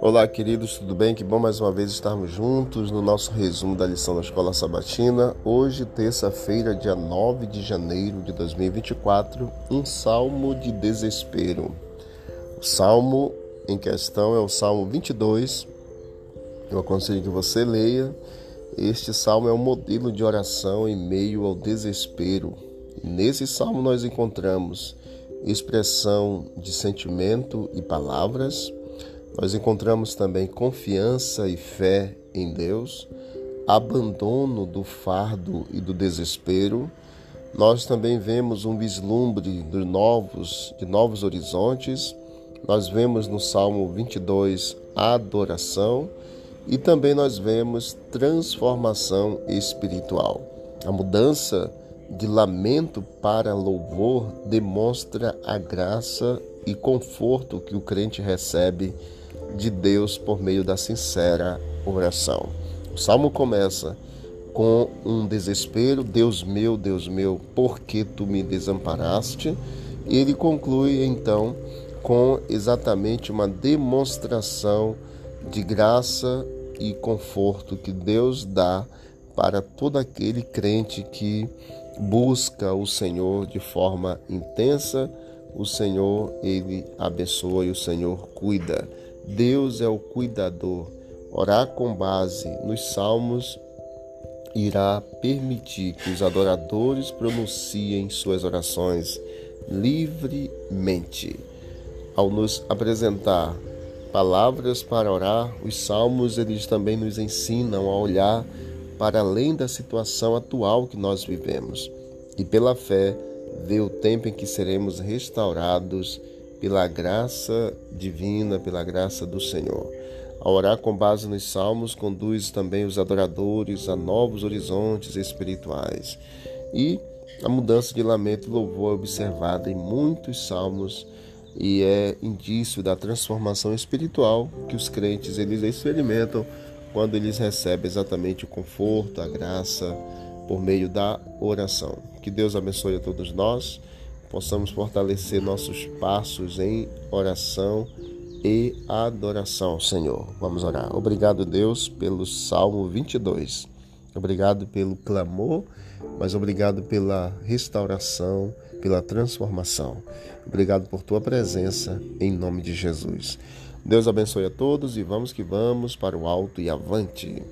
Olá, queridos, tudo bem? Que bom mais uma vez estarmos juntos no nosso resumo da lição da Escola Sabatina. Hoje, terça-feira, dia 9 de janeiro de 2024, um salmo de desespero. O salmo em questão é o Salmo 22. Eu aconselho que você leia. Este salmo é um modelo de oração em meio ao desespero. E nesse salmo nós encontramos expressão de sentimento e palavras nós encontramos também confiança e fé em Deus, abandono do fardo e do desespero. Nós também vemos um vislumbre de novos, de novos horizontes. Nós vemos no Salmo 22 adoração e também nós vemos transformação espiritual. A mudança de lamento para louvor demonstra a graça e conforto que o crente recebe de Deus por meio da sincera oração. O salmo começa com um desespero: Deus meu, Deus meu, por que tu me desamparaste? E ele conclui então com exatamente uma demonstração de graça e conforto que Deus dá para todo aquele crente que busca o Senhor de forma intensa. O Senhor, ele abençoa e o Senhor cuida. Deus é o cuidador. Orar com base nos salmos irá permitir que os adoradores pronunciem suas orações livremente. Ao nos apresentar palavras para orar, os salmos eles também nos ensinam a olhar para além da situação atual que nós vivemos e pela fé ver o tempo em que seremos restaurados pela graça divina, pela graça do Senhor. A orar com base nos salmos conduz também os adoradores a novos horizontes espirituais. E a mudança de lamento e louvor é observada em muitos salmos e é indício da transformação espiritual que os crentes eles experimentam quando eles recebem exatamente o conforto, a graça por meio da oração. Que Deus abençoe a todos nós possamos fortalecer nossos passos em oração e adoração, Senhor. Vamos orar. Obrigado, Deus, pelo Salmo 22. Obrigado pelo clamor, mas obrigado pela restauração, pela transformação. Obrigado por tua presença, em nome de Jesus. Deus abençoe a todos e vamos que vamos para o alto e avante.